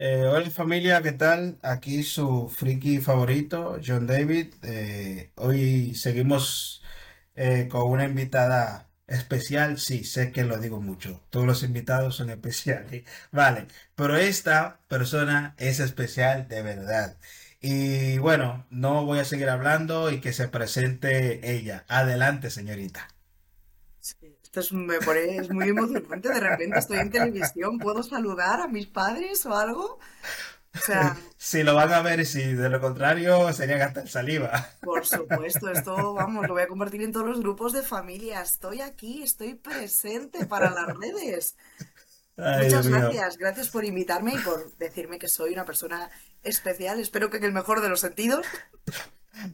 Eh, hola familia, ¿qué tal? Aquí su friki favorito, John David. Eh, hoy seguimos eh, con una invitada especial. Sí, sé que lo digo mucho. Todos los invitados son especiales. Vale, pero esta persona es especial de verdad. Y bueno, no voy a seguir hablando y que se presente ella. Adelante, señorita. Esto es, me pone, es muy emocionante. De repente estoy en televisión. ¿Puedo saludar a mis padres o algo? O sea, Si lo van a ver y si de lo contrario sería gastar saliva. por supuesto, esto, vamos, lo voy a compartir en todos los grupos de familia. Estoy aquí, estoy presente para las redes. Ay, Muchas gracias. Gracias por invitarme y por decirme que soy una persona especial. Espero que en el mejor de los sentidos.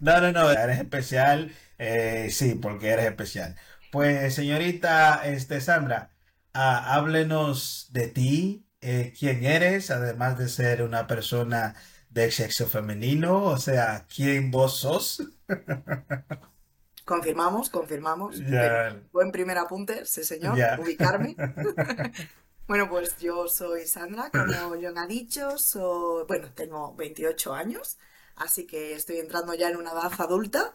No, no, no, eres especial, eh, sí, porque eres especial. Pues, señorita, este, Sandra, ah, háblenos de ti, eh, quién eres, además de ser una persona del sexo femenino, o sea, quién vos sos. Confirmamos, confirmamos. Buen primer apunte, sí señor, ubicarme. Bueno, pues yo soy Sandra, como John ha dicho, soy, bueno, tengo 28 años, así que estoy entrando ya en una edad adulta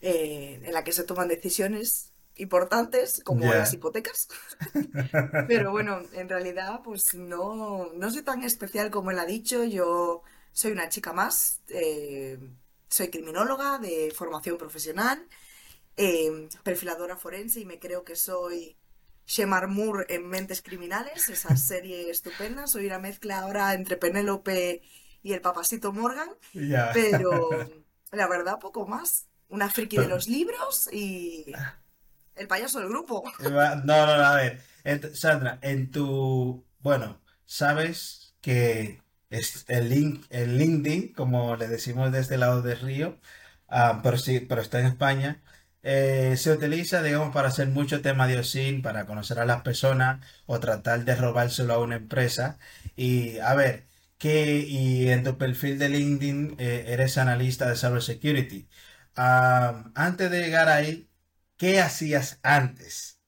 eh, en la que se toman decisiones importantes como las hipotecas. Pero bueno, en realidad pues no, no soy tan especial como él ha dicho, yo soy una chica más, eh, soy criminóloga de formación profesional eh, perfiladora forense y me creo que soy Shemar Moore en Mentes Criminales, esa serie estupenda. Soy una mezcla ahora entre Penélope y el papasito Morgan, pero la verdad poco más. Una friki de los libros y el payaso del grupo. No, no, no, a ver, Sandra, en tu, bueno, sabes que el link, el LinkedIn, como le decimos de este lado del río, pero sí, pero está en España, eh, se utiliza, digamos, para hacer mucho tema de OSINT, para conocer a las personas o tratar de robárselo a una empresa. Y a ver, que y en tu perfil de LinkedIn eh, eres analista de cybersecurity. Ah, antes de llegar ahí, ¿qué hacías antes?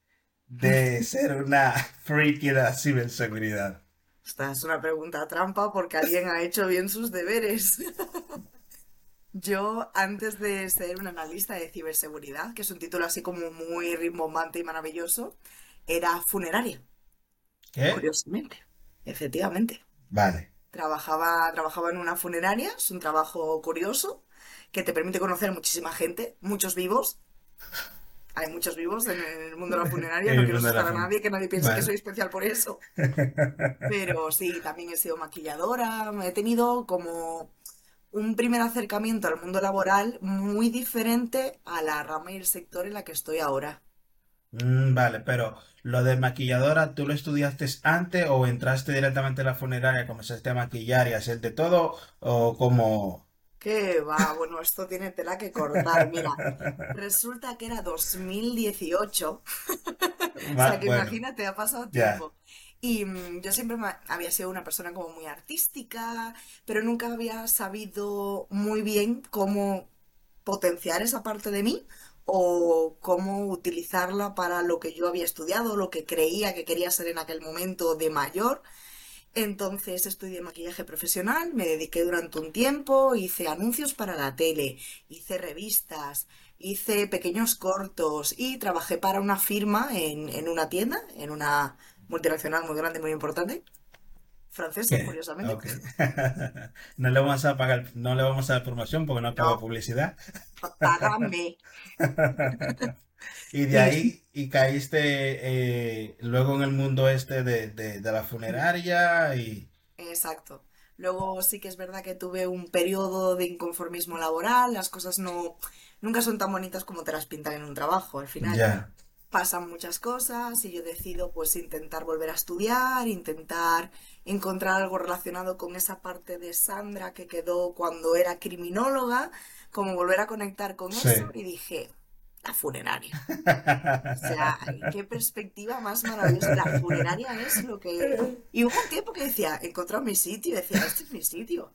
de ser una freaky de la ciberseguridad. Esta es una pregunta trampa porque alguien ha hecho bien sus deberes. Yo, antes de ser una analista de ciberseguridad, que es un título así como muy rimbombante y maravilloso, era funeraria, ¿Qué? curiosamente. Efectivamente. Vale. Trabajaba, trabajaba en una funeraria, es un trabajo curioso que te permite conocer muchísima gente, muchos vivos. Hay muchos vivos en el mundo de la funeraria, no quiero asustar a nadie, que nadie piense que soy especial por eso. Pero sí, también he sido maquilladora, he tenido como un primer acercamiento al mundo laboral muy diferente a la rama y el sector en la que estoy ahora. Mm, vale, pero lo de maquilladora, ¿tú lo estudiaste antes o entraste directamente a la funeraria, comenzaste a maquillar y hacer de todo? ¿O como... ¿Qué va? Bueno, esto tiene tela que cortar. Mira, resulta que era 2018, o sea que Bueno, imagínate, ha pasado tiempo. Y mm, yo siempre me- había sido una persona como muy artística, pero nunca había sabido muy bien cómo potenciar esa parte de mí o cómo utilizarla para lo que yo había estudiado, lo que creía que quería ser en aquel momento de mayor. Entonces estudié maquillaje profesional, me dediqué durante un tiempo, hice anuncios para la tele, hice revistas, hice pequeños cortos y trabajé para una firma en, en una tienda, en una multinacional muy grande, muy importante, francesa, curiosamente. No le vamos a pagar, no le vamos a dar promoción porque no paga No, publicidad. págame. Y de ahí, y caíste eh, luego en el mundo este de, de, de la funeraria y... Exacto. Luego sí que es verdad que tuve un periodo de inconformismo laboral, las cosas no, nunca son tan bonitas como te las pintan en un trabajo. Al final pasan muchas cosas y yo decido pues intentar volver a estudiar, intentar encontrar algo relacionado con esa parte de Sandra que quedó cuando era criminóloga, como volver a conectar con Sí. eso y dije, la funeraria. O sea, qué perspectiva más maravillosa. La funeraria es lo que... Y hubo un tiempo que decía, he encontrado mi sitio, y decía, este es mi sitio.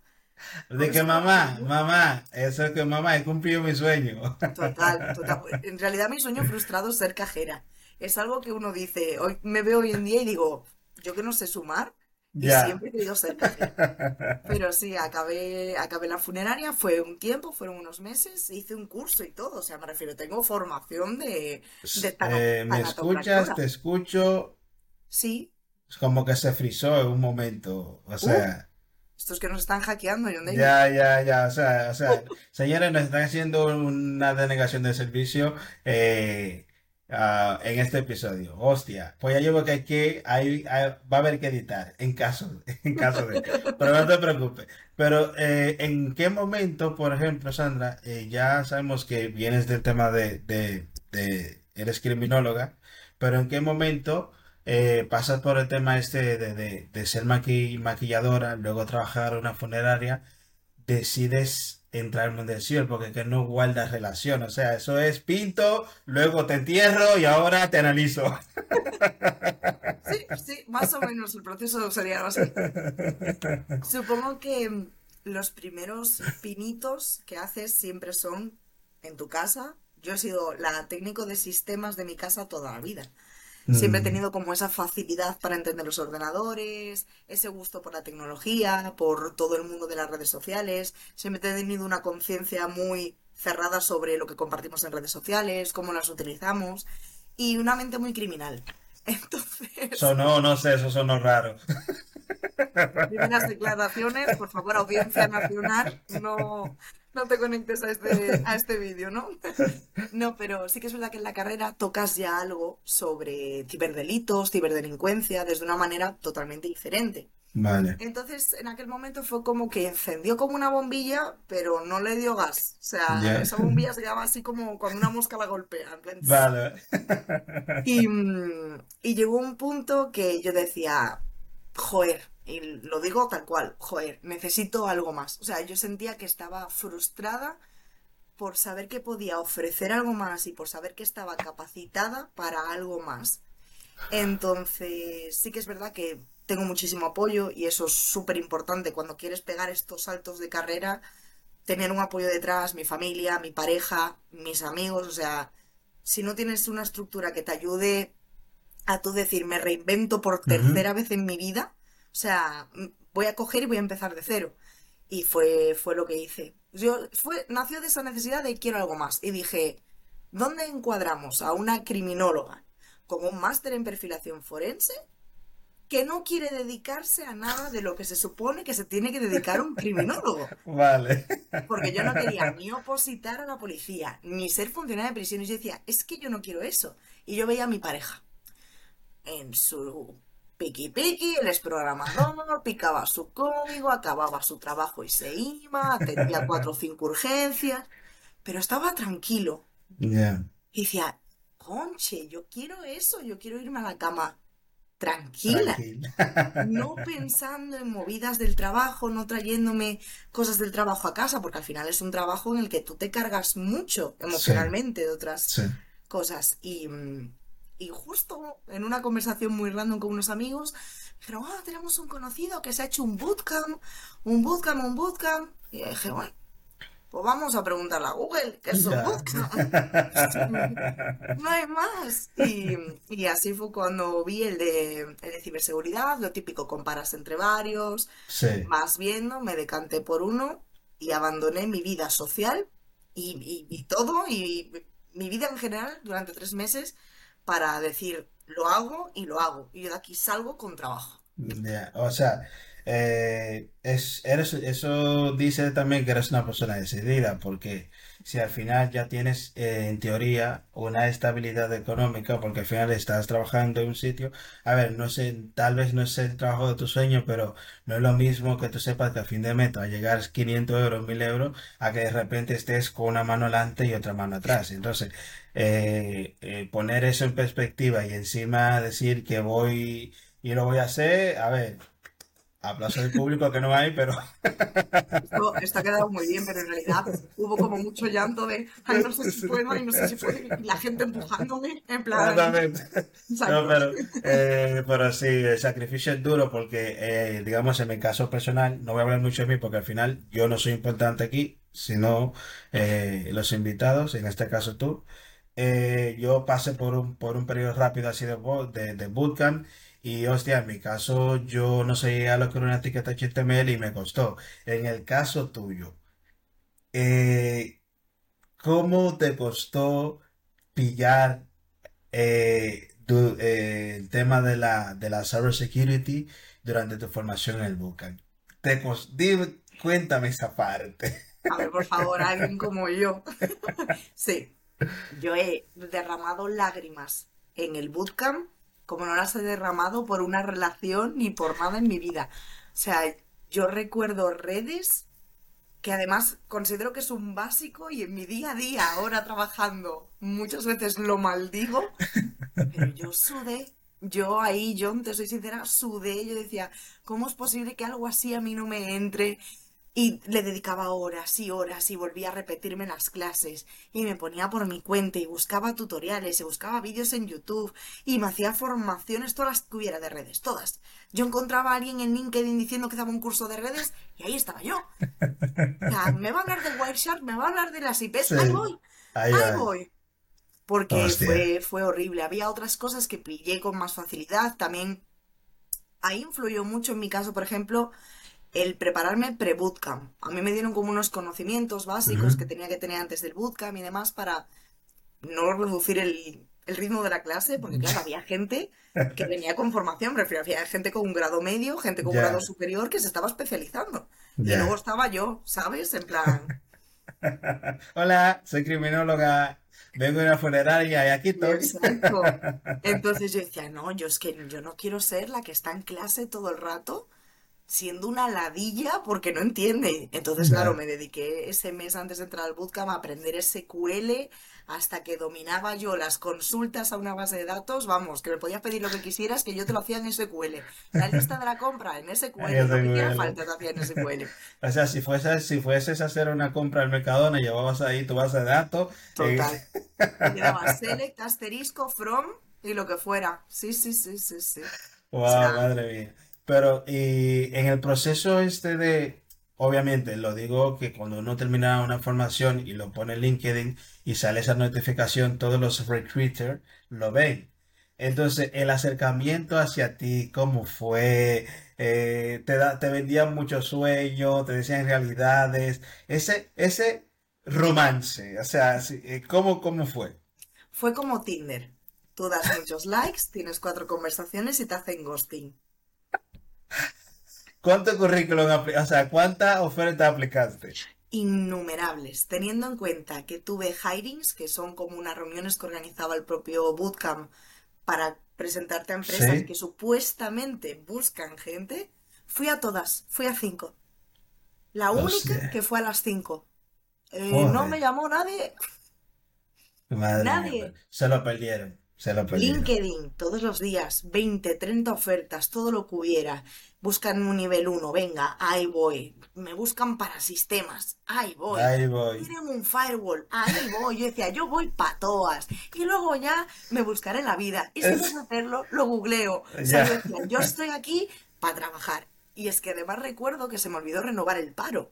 De que me mamá, mamá, eso es que mamá, he cumplido mi sueño. Total, total. En realidad mi sueño frustrado es ser cajera. Es algo que uno dice, hoy me veo hoy en día y digo, yo que no sé sumar, y siempre he querido ser cajera. Pero sí, acabé, acabé la funeraria, fue un tiempo, fueron unos meses, hice un curso y todo, o sea, me refiero, tengo formación de, de tana- Eh, ¿me escuchas? Te escucho. Sí, Es como que se frizó en un momento. O uh, sea, estos que nos están hackeando, John David. ya, ya, ya. O sea, o sea, señores, nos están haciendo una denegación de servicio eh, ah, en este episodio. Hostia, pues ya llevo que aquí hay, hay- va a haber que editar en caso, en caso de. Pero no te preocupes. Pero eh, ¿en qué momento, por ejemplo, Sandra, eh, ya sabemos que vienes del tema de, de, eres criminóloga, pero ¿en qué momento eh, pasas por el tema este de, de, ser maqui- maquilladora, luego trabajar una funeraria, decides entrar al mundo del cielo porque que no guardas relación? O sea, eso es pinto, luego te entierro y ahora te analizo. Sí, sí, más o menos el proceso sería así. Supongo que mm, los primeros pinitos que haces siempre son en tu casa. Yo he sido la técnico de sistemas de mi casa toda la vida. Siempre he Mm, tenido como esa facilidad para entender los ordenadores, ese gusto por la tecnología, por todo el mundo de las redes sociales. Siempre he tenido una conciencia muy cerrada sobre lo que compartimos en redes sociales, cómo las utilizamos y una mente muy criminal. Entonces, Sonó, no sé, eso sonó raro. primeras declaraciones, por favor, audiencia nacional, no, no te conectes a este, a este vídeo, ¿no? No, pero sí que es verdad que en la carrera tocas ya algo sobre ciberdelitos, ciberdelincuencia, desde una manera totalmente diferente. Vale, Entonces, en aquel momento fue como que encendió como una bombilla, pero no le dio gas. O sea, esa bombilla se quedaba así como cuando una mosca la golpea, en plan, tss. Vale. Y, mm, y llegó un punto que yo decía, joder, y lo digo tal cual, joder, necesito algo más. O sea, yo sentía que estaba frustrada por saber que podía ofrecer algo más y por saber que estaba capacitada para algo más. Entonces, sí que es verdad que tengo muchísimo apoyo y eso es súper importante cuando quieres pegar estos saltos de carrera, tener un apoyo detrás, mi familia, mi pareja, mis amigos, o sea, si no tienes una estructura que te ayude a tú decir, me reinvento por tercera vez en mi vida, o sea, voy a coger y voy a empezar de cero. Y fue, fue lo que hice. Yo, fue, nació de esa necesidad de quiero algo más. Y dije, ¿dónde encuadramos a una criminóloga con un máster en perfilación forense que no quiere dedicarse a nada de lo que se supone que se tiene que dedicar un criminólogo? Vale. Porque yo no quería ni opositar a la policía, ni ser funcionaria de prisiones. Yo decía, es que yo no quiero eso. Y yo veía a mi pareja en su piqui piqui, él es programador, picaba su código, acababa su trabajo y se iba, atendía cuatro o cinco urgencias, pero estaba tranquilo. Ya. Y decía, conche, yo quiero eso, yo quiero irme a la cama tranquila, Tranquila. no pensando en movidas del trabajo, no trayéndome cosas del trabajo a casa, porque al final es un trabajo en el que tú te cargas mucho Sí, emocionalmente de otras sí. cosas. Y, mm, y justo en una conversación muy random con unos amigos, dijeron, ah, tenemos un conocido que se ha hecho un bootcamp, un bootcamp, un bootcamp. Y dije, bueno, pues vamos a preguntarle a Google qué es un bootcamp. No hay más. Y, y así fue cuando vi el de, el de ciberseguridad, lo típico, comparas entre varios, Sí. vas viendo, me decanté por uno y abandoné mi vida social y, y- y todo, y mi vida en general durante tres meses para decir, lo hago y lo hago. Y yo de aquí salgo con trabajo. O sea, eh, es, eres, eso dice también que eres una persona decidida, porque si al final ya tienes eh, en teoría una estabilidad económica, porque al final estás trabajando en un sitio, a ver, no sé, tal vez no es el trabajo de tu sueño, pero no es lo mismo que tú sepas que a fin de mes va a llegar 500 euros, 1000 euros, a que de repente estés con una mano adelante y otra mano atrás. Entonces, eh, eh, poner eso en perspectiva y encima decir que voy y lo voy a hacer, a ver, aplauso del público que no hay, pero Esto, esto ha quedado muy bien, pero en realidad hubo como mucho llanto de, ay, no sé si puedo, ay, no sé si puedo, y la gente empujándome, en plan, Exactamente. No, pero, eh, pero sí, el sacrificio es duro porque, eh, digamos, en mi caso personal, no voy a hablar mucho de mí porque al final yo no soy importante aquí, sino eh, los invitados, en este caso tú. Eh, yo pasé por un, por un periodo rápido así de, de, de bootcamp Y hostia, en mi caso yo no sabía lo que era una etiqueta HTML y me costó. En el caso tuyo, eh, ¿cómo te costó pillar eh, eh, el tema de la, de la cybersecurity durante tu formación en el bootcamp? Te dime, cuéntame esa parte. A ver, por favor, alguien como yo. Sí, yo he derramado lágrimas en el bootcamp como no las he derramado por una relación ni por nada en mi vida. O sea, yo recuerdo redes que además considero que es un básico y en mi día a día, ahora trabajando, muchas veces lo maldigo, pero yo sudé. Yo ahí, John, te soy sincera, sudé. Yo decía, ¿cómo es posible que algo así a mí no me entre? Y le dedicaba horas y horas y volvía a repetirme las clases. Y me ponía por mi cuenta y buscaba tutoriales y buscaba vídeos en YouTube y me hacía formaciones, todas las que hubiera de redes, todas. Yo encontraba a alguien en LinkedIn diciendo que daba un curso de redes y ahí estaba yo. O sea, me va a hablar del Wireshark, me va a hablar de las IPs, ahí voy, ahí voy. Porque Hostia. fue, fue horrible. Había otras cosas que pillé con más facilidad. También ahí influyó mucho en mi caso, por ejemplo, el prepararme pre-bootcamp. A mí me dieron como unos conocimientos básicos que tenía que tener antes del bootcamp y demás para no reducir el, el ritmo de la clase, porque claro, había gente que venía con formación, prefiero, había gente con un grado medio, gente con un grado superior que se estaba especializando. Y luego estaba yo, ¿sabes? En plan, Hola, soy criminóloga, vengo de una funeraria y aquí estoy. exacto. Entonces yo decía, no, yo es que yo no quiero ser la que está en clase todo el rato siendo una ladilla porque no entiende. Entonces, claro, me dediqué ese mes antes de entrar al bootcamp a aprender SQL hasta que dominaba yo las consultas a una base de datos. Vamos, que me podías pedir lo que quisieras, que yo te lo hacía en SQL. La lista de la compra en SQL, lo que hiciera SQL. falta te hacía en SQL. O sea, si fueses, si fueses a hacer una compra al Mercadona, llevabas ahí tu base de datos. eh, Total. Y select, asterisco, from y lo que fuera. Sí, sí, sí, sí, sí. O wow, sea, madre mía. Pero, en el proceso este de, obviamente, lo digo que cuando uno termina una formación y lo pone en LinkedIn y sale esa notificación, todos los recruiters lo ven. Entonces, el acercamiento hacia ti, ¿cómo fue? Eh, te da, te vendían mucho sueño, te decían realidades, ese, ese romance, o sea, eh, ¿cómo, cómo fue? fue como Tinder. Tú das muchos likes, tienes cuatro conversaciones y te hacen ghosting. ¿Cuánto currículum, o sea, cuánta oferta aplicaste? Innumerables, teniendo en cuenta que tuve hirings, que son como unas reuniones que organizaba el propio bootcamp para presentarte a empresas Sí, que supuestamente buscan gente, fui a todas, fui a cinco. La única que fue a las cinco. Eh, no me llamó nadie, Madre mía, nadie. pues, se lo perdieron, se lo perdieron. LinkedIn, todos los días, 20, 30 ofertas, todo lo que hubiera. Buscan un nivel uno venga, ahí voy. Me buscan para sistemas, ahí voy. Ahí voy. Quieren un firewall, ahí voy. Yo decía, yo voy pa' todas. Y luego ya me buscaré la vida. Y si no hacerlo, lo googleo. O sea, yo decía, yo estoy aquí para trabajar. Y es que además recuerdo que se me olvidó renovar el paro.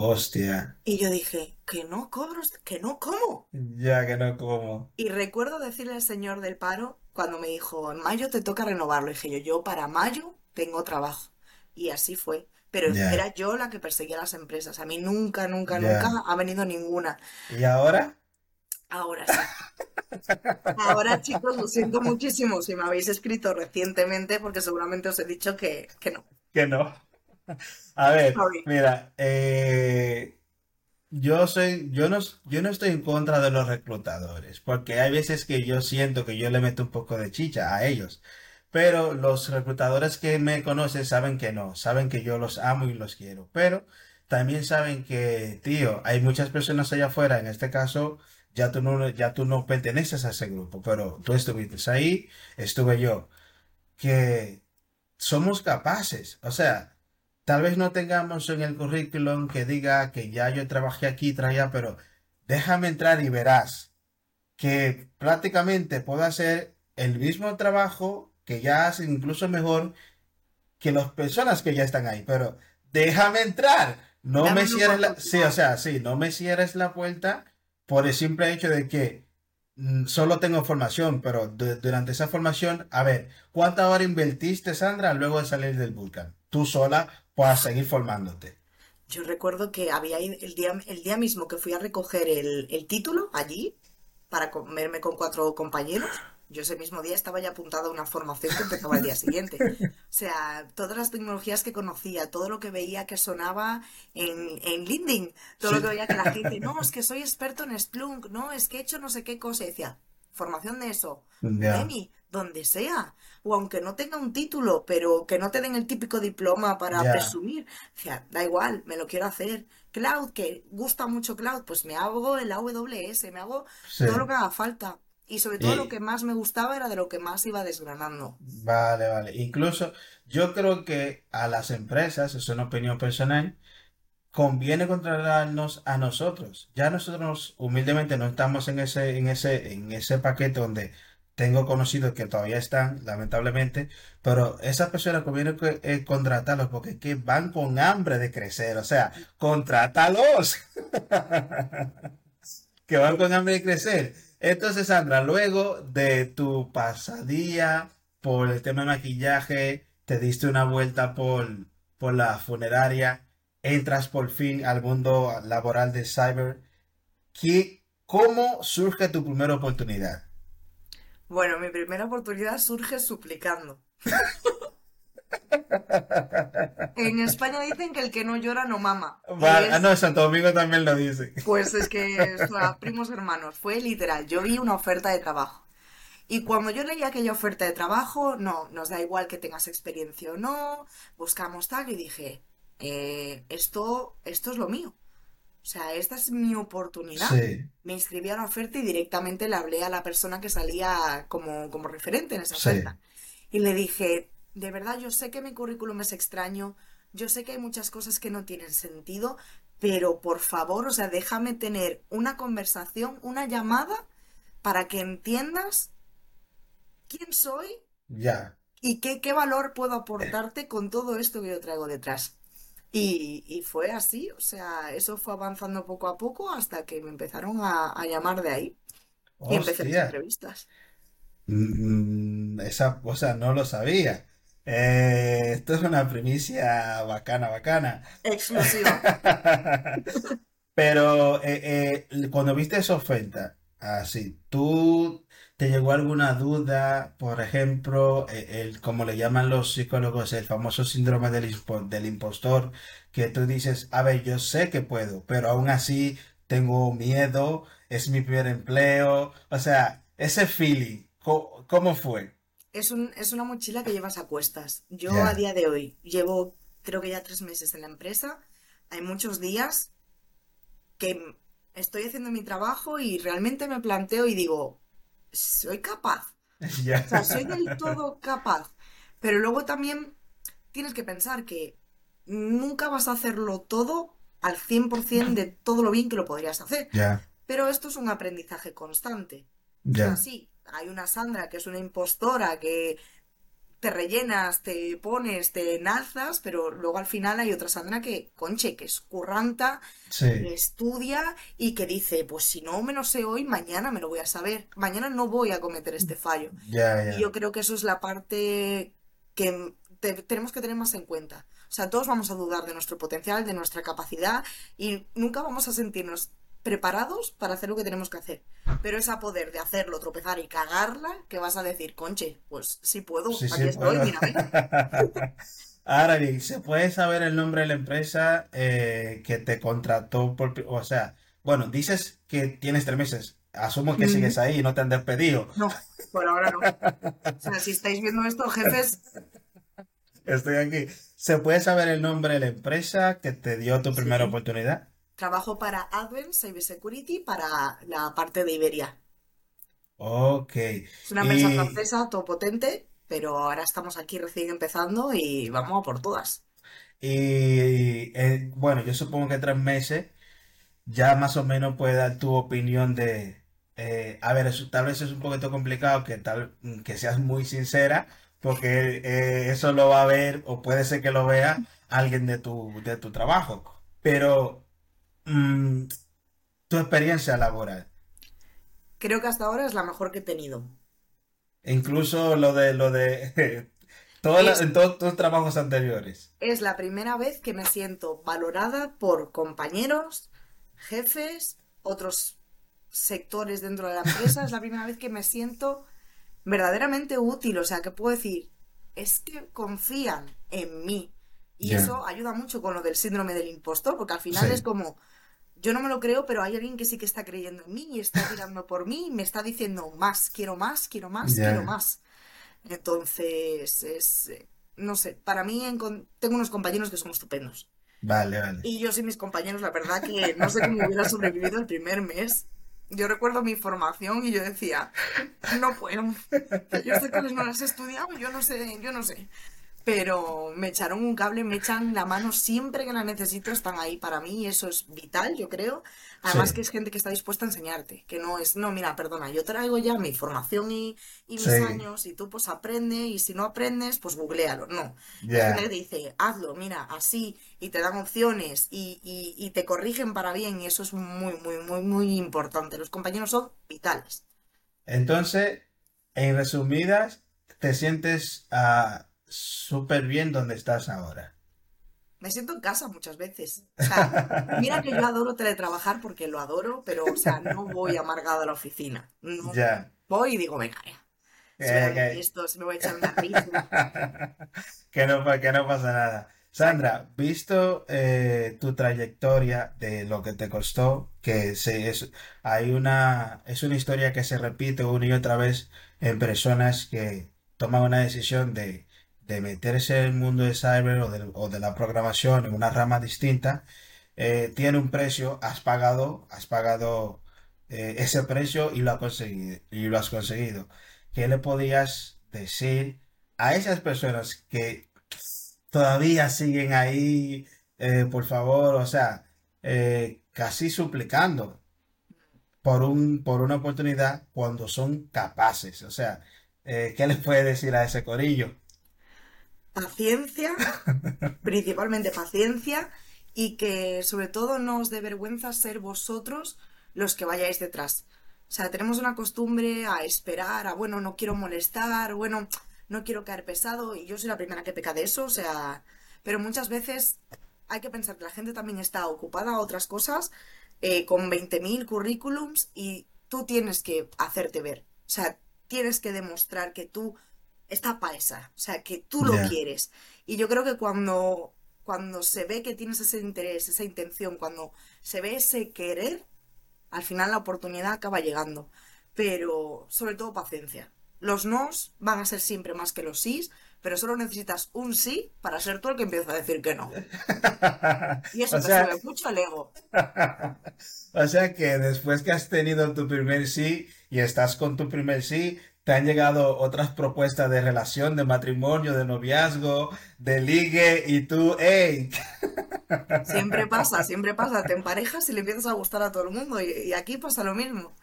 Hostia, Y yo dije, que no cobro, que no como. ya que no como. Y recuerdo decirle al señor del paro cuando me dijo, en mayo te toca renovarlo. Y dije yo, yo para mayo tengo trabajo. Y así fue. Pero Ya, era yo la que perseguía a las empresas. A mí nunca, nunca, nunca ha venido ninguna. ¿Y ahora? Ahora sí. Ahora, chicos, lo siento muchísimo si me habéis escrito recientemente porque seguramente os he dicho que, que no. Que no. A ver, Sorry. mira, eh, yo soy, yo no, yo no estoy en contra de los reclutadores, porque hay veces que yo siento que yo le meto un poco de chicha a ellos. Pero los reclutadores que me conocen saben que no, saben que yo los amo y los quiero. Pero también saben que, tío, hay muchas personas allá afuera, en este caso, ya tú no, ya tú no perteneces a ese grupo, pero tú estuviste ahí, estuve yo, que somos capaces. O sea, tal vez no tengamos en el currículum que diga que ya yo trabajé aquí, traía, pero déjame entrar y verás que prácticamente puedo hacer el mismo trabajo que ya hacen incluso mejor que las personas que ya están ahí, pero déjame entrar. No me Dame cierres la... Sí, o sea, sí, no me cierres la puerta por el simple hecho de que mm, solo tengo formación, pero du- durante esa formación, a ver, ¿cuánta hora invertiste, Sandra, luego de salir del Vulcan? Tú sola para seguir formándote. Yo recuerdo que había ido el día, el día mismo que fui a recoger el, el título allí para comerme con cuatro compañeros. Yo ese mismo día estaba ya apuntada a una formación que empezaba el día siguiente. O sea, todas las tecnologías que conocía, todo lo que veía que sonaba en, en LinkedIn, todo lo que veía que la gente, no, es que soy experto en Splunk, no, es que he hecho no sé qué cosa. Y decía, formación de eso, Emi, donde sea. O aunque no tenga un título, pero que no te den el típico diploma para presumir. O sea, da igual, me lo quiero hacer. Cloud, que gusta mucho cloud, pues me hago el AWS, me hago sí. todo lo que haga falta. Y sobre todo lo que más me gustaba era de lo que más iba desgranando. vale, vale. Incluso yo creo que a las empresas, es una opinión personal, conviene contratarnos a nosotros. Ya nosotros humildemente no estamos en ese, en ese, en ese paquete donde tengo conocidos que todavía están, lamentablemente, pero esas personas conviene que- eh, contratarlos porque que van con hambre de crecer. O sea, contrátalos. que van con hambre de crecer. Entonces, Sandra, luego de tu pasadía por el tema de maquillaje, te diste una vuelta por, por la funeraria, entras por fin al mundo laboral de cyber. ¿Qué- cómo surge tu primera oportunidad? Bueno, mi primera oportunidad surge suplicando. En España dicen que el que no llora no mama. Y Va- ah, no, Santo Domingo también lo dice. Pues es que, o sea, primos hermanos, fue literal. Yo vi una oferta de trabajo. Y cuando yo leí aquella oferta de trabajo, no, nos da igual que tengas experiencia o no, buscamos tal, y dije, eh, esto, esto es lo mío. O sea, esta es mi oportunidad. Sí, Me inscribí a la oferta y directamente le hablé a la persona que salía como, como referente en esa sí, oferta. Y le dije, de verdad, yo sé que mi currículum es extraño, yo sé que hay muchas cosas que no tienen sentido, pero por favor, o sea, déjame tener una conversación, una llamada para que entiendas quién soy ya. y qué, qué valor puedo aportarte con todo esto que yo traigo detrás. Y, y fue así, o sea, eso fue avanzando poco a poco hasta que me empezaron a, a llamar de ahí y empecé las entrevistas. Mm, esa cosa no lo sabía. Eh, esto es una primicia bacana, bacana. Exclusiva. Pero eh, eh, cuando viste esa oferta, así, ¿tú te llegó alguna duda? Por ejemplo, eh, el, como le llaman los psicólogos, el famoso síndrome del, impo- del impostor, que tú dices, a ver, yo sé que puedo, pero aún así tengo miedo, es mi primer empleo. O sea, ese feeling, ¿cómo fue? Es un, es una mochila que llevas a cuestas. Yo a día de hoy llevo, creo que ya tres meses en la empresa. Hay muchos días que estoy haciendo mi trabajo y realmente me planteo y digo, ¿soy capaz? O sea, soy del todo capaz. Pero luego también tienes que pensar que nunca vas a hacerlo todo al 100% de todo lo bien que lo podrías hacer. Pero esto es un aprendizaje constante. O sea, ya, sí, hay una Sandra que es una impostora que te rellenas, te pones, te enalzas, pero luego al final hay otra Sandra que, conche, que es curranta, que estudia y que dice, pues si no me lo sé hoy, mañana me lo voy a saber, mañana no voy a cometer este fallo. Y yo creo que eso es la parte que te- tenemos que tener más en cuenta. O sea, todos vamos a dudar de nuestro potencial, de nuestra capacidad y nunca vamos a sentirnos preparados para hacer lo que tenemos que hacer. Pero es a poder de hacerlo, tropezar y cagarla que vas a decir, conche, pues sí puedo, sí, aquí sí estoy, puedo. mírame. Ahora bien, ¿se puede saber el nombre de la empresa eh, que te contrató por, o sea, bueno, dices que tienes tres meses, asumo que sigues ahí y no te han despedido. No, por ahora no. O sea, si estáis viendo esto, jefes, Estoy aquí. ¿Se puede saber el nombre de la empresa que te dio tu primera oportunidad? Trabajo para Advent Cybersecurity para la parte de Iberia. Ok. Es una empresa Y, francesa, todo potente, pero ahora estamos aquí recién empezando y vamos a por todas. y eh, bueno, yo supongo que tres meses ya más o menos puedes dar tu opinión de, eh, a ver, eso, tal vez es un poquito complicado que tal que seas muy sincera, porque eh, eso lo va a ver o puede ser que lo vea alguien de tu de tu trabajo, pero mm, tu experiencia laboral. creo que hasta ahora es la mejor que he tenido. Incluso lo de lo de todas las- Es, en todos tus trabajos anteriores. es la primera vez que me siento valorada por compañeros, jefes, otros sectores dentro de la empresa. Es la primera vez que me siento verdaderamente útil. O sea, que puedo decir, es que confían en mí. Y eso ayuda mucho con lo del síndrome del impostor, porque al final es como, yo no me lo creo, pero hay alguien que sí que está creyendo en mí y está tirando por mí y me está diciendo más, quiero más, quiero más, quiero más. Entonces, es, eh, no sé, para mí tengo unos compañeros que son estupendos. Vale, vale. Y yo sin mis compañeros, la verdad que no sé cómo hubiera sobrevivido el primer mes. Yo recuerdo mi formación y yo decía, no puedo. Yo sé cuáles no las he estudiado, yo no sé, yo no sé. Pero me echaron un cable, me echan la mano siempre que la necesito, están ahí para mí y eso es vital, yo creo. Además que es gente que está dispuesta a enseñarte, que no es, no, mira, perdona, yo traigo ya mi formación y, y mis sí, años y tú pues aprende y si no aprendes, pues googlealo. No, hay gente te dice, hazlo, mira, así, y te dan opciones y, y, y te corrigen para bien y eso es muy, muy, muy, muy importante. Los compañeros son vitales. Entonces, en resumidas, te sientes ah, súper bien donde estás ahora. Me siento en casa muchas veces. O sea, mira que yo adoro teletrabajar porque lo adoro, pero, o sea, no voy amargada a la oficina. No Ya. voy y digo, venga, ya, se Eh, esto, se me voy a echar una risa. Que no, que no pasa nada. Sandra, visto eh, tu trayectoria de lo que te costó, que se, es, hay una, es una historia que se repite una y otra vez en personas que toman una decisión de, de meterse en el mundo de cyber o de, o de la programación en una rama distinta, eh, tiene un precio, has pagado, has pagado eh, ese precio y lo has conseguido, y lo has conseguido. ¿Qué le podías decir a esas personas que todavía siguen ahí, eh, por favor, o sea, casi suplicando por un, por una oportunidad cuando son capaces? O sea, ¿qué les puede decir a ese corillo? Paciencia, principalmente paciencia y que sobre todo no os dé vergüenza ser vosotros los que vayáis detrás. O sea, tenemos una costumbre a esperar, a bueno, no quiero molestar, bueno, no quiero caer pesado y yo soy la primera que peca de eso, o sea, pero muchas veces hay que pensar que la gente también está ocupada a otras cosas eh, con 20.000 currículums y tú tienes que hacerte ver. O sea, tienes que demostrar que tú está para esa, o sea, que tú lo quieres. Y yo creo que cuando, cuando se ve que tienes ese interés, esa intención, cuando se ve ese querer, al final la oportunidad acaba llegando. Pero sobre todo paciencia. Los nos van a ser siempre más que los sís, pero solo necesitas un sí para ser tú el que empieza a decir que no. Y eso O te sea, sube mucho el ego. o sea que después que has tenido tu primer sí y estás con tu primer sí, te han llegado otras propuestas de relación, de matrimonio, de noviazgo, de ligue y tú, hey, Siempre pasa, siempre pasa. Te emparejas y le empiezas a gustar a todo el mundo. Y, y aquí pasa lo mismo.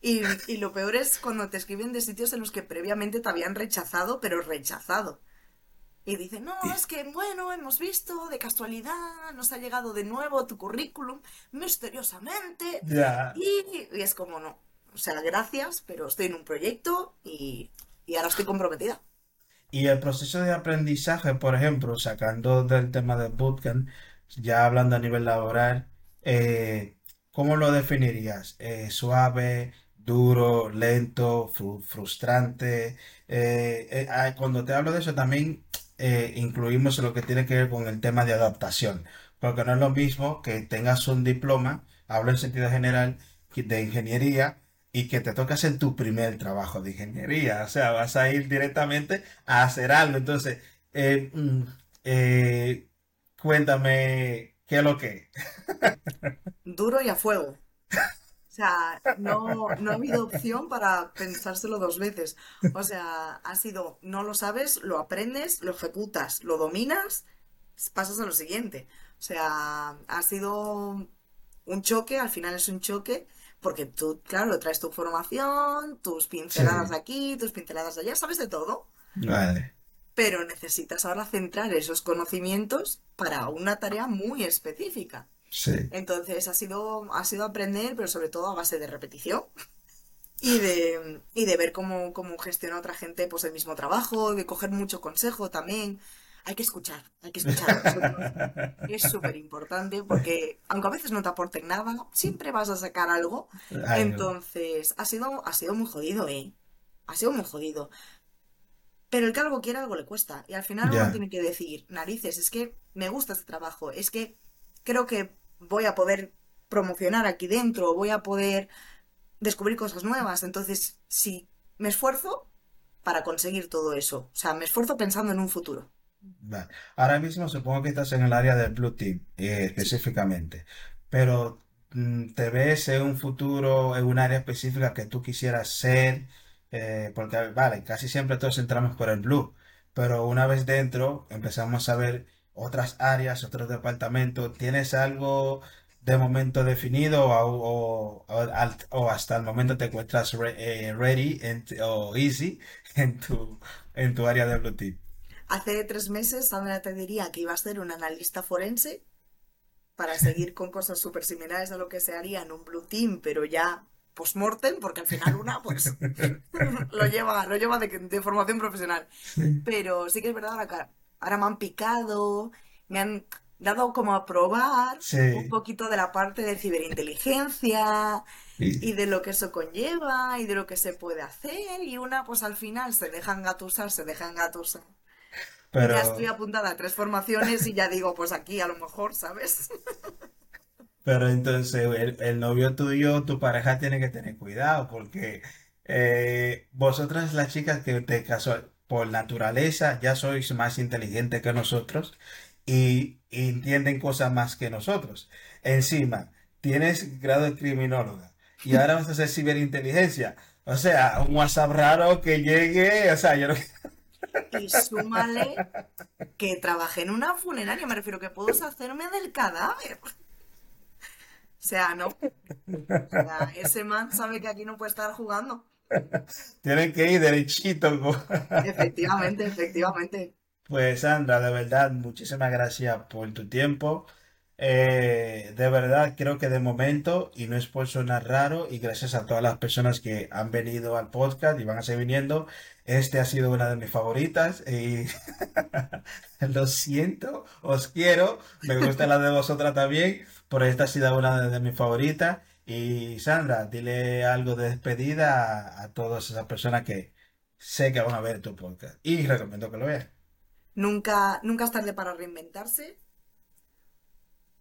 Y, y lo peor es cuando te escriben de sitios en los que previamente te habían rechazado, pero rechazado. Y dicen, no, es que, bueno, hemos visto de casualidad, nos ha llegado de nuevo tu currículum misteriosamente. y es como, no. O sea, gracias, pero estoy en un proyecto y, y ahora estoy comprometida. Y el proceso de aprendizaje, por ejemplo, sacando del tema del bootcamp, ya hablando a nivel laboral, eh, ¿cómo lo definirías? Eh, ¿suave, duro, lento, fru- frustrante? Eh, ah, cuando te hablo de eso también incluimos lo que tiene que ver con el tema de adaptación, porque no es lo mismo que tengas un diploma, hablo en sentido general, de ingeniería y que te toque hacer tu primer trabajo de ingeniería. O sea, vas a ir directamente a hacer algo. Entonces, eh, mm, eh, cuéntame qué es lo que. Duro y a fuego. O sea, no, no ha habido opción para pensárselo dos veces. O sea, ha sido, no lo sabes, lo aprendes, lo ejecutas, lo dominas, pasas a lo siguiente. O sea, ha sido un choque, al final es un choque, porque tú, claro, traes tu formación, tus pinceladas Sí, aquí, tus pinceladas allá, sabes de todo, vale, pero necesitas ahora centrar esos conocimientos para una tarea muy específica. sí, Entonces ha sido, ha sido aprender, pero sobre todo a base de repetición y de, y de ver cómo, cómo gestiona otra gente pues el mismo trabajo, de coger mucho consejo también. Hay que escuchar, hay que escuchar. Es súper importante porque aunque a veces no te aporten nada, siempre vas a sacar algo. Entonces, ha sido, ha sido muy jodido, ¿eh? Ha sido muy jodido. Pero el que algo quiere, algo le cuesta. Y al final uno tiene que decir, narices, es que me gusta este trabajo, es que creo que voy a poder promocionar aquí dentro, voy a poder descubrir cosas nuevas. Entonces, sí, me esfuerzo para conseguir todo eso. O sea, me esfuerzo pensando en un futuro. Vale. Ahora mismo supongo que estás en el área del Blue Team, eh, específicamente, pero mm, ¿te ves en un futuro en un área específica que tú quisieras ser? Eh, porque, vale, casi siempre todos entramos por el Blue, pero una vez dentro empezamos a ver otras áreas, otros departamentos. ¿Tienes algo de momento definido o, o- o al- o hasta el momento te encuentras re- eh, ready en- o easy en tu, en tu área de Blue Team? Hace tres meses Sandra te diría que iba a ser un analista forense para seguir con cosas súper similares a lo que se haría en un Blue Team, pero ya post-mortem, porque al final una pues lo lleva, lo lleva de, de formación profesional. Sí. Pero sí que es verdad ahora ahora me han picado, me han dado como a probar un Sí. poquito de la parte de ciberinteligencia y Y- de lo que eso conlleva y de lo que se puede hacer y una pues al final se deja engatusar, se deja engatusar. Y ya estoy Pero, apuntada a tres formaciones y ya digo, pues aquí a lo mejor, ¿sabes? pero entonces el, el novio tuyo, tu pareja tiene que tener cuidado porque eh, vosotras las chicas que te casó por naturaleza ya sois más inteligentes que nosotros y, y entienden cosas más que nosotros. Encima, tienes grado de criminóloga y ahora vas a hacer ciberinteligencia. O sea, un WhatsApp raro que llegue, o sea, yo no... Y súmale que trabajé en una funeraria, me refiero que puedo hacerme del cadáver. O sea, no. O sea, ese man sabe que aquí no puede estar jugando. Tienen que ir derechito. Efectivamente, efectivamente. Pues Sandra, de verdad, muchísimas gracias por tu tiempo. Eh, de verdad, creo que de momento, y no es por sonar raro, y gracias a todas las personas que han venido al podcast y van a seguir viniendo, este ha sido una de mis favoritas. Y lo siento, os quiero, me gusta la de vosotras también, pero esta ha sido una de, mis favoritas. Y Sandra, dile algo de despedida a, a todas esas personas que sé que van a ver tu podcast y recomiendo que lo vean. Nunca, nunca es tarde para reinventarse.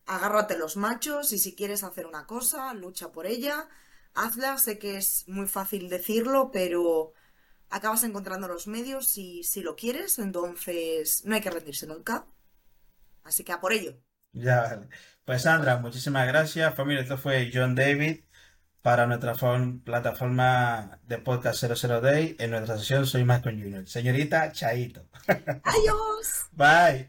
Agárrate los machos y si quieres hacer una cosa, lucha por ella. Hazla. Sé que es muy fácil decirlo, pero acabas encontrando los medios si, si lo quieres. Entonces, no hay que rendirse nunca. Así que a por ello. Ya, vale. Pues Sandra, muchísimas gracias. Familia, esto fue John David para nuestra form- plataforma de podcast 00 Day. En nuestra sesión soy Michael Junior. Señorita, Chaito. ¡Adiós! Bye.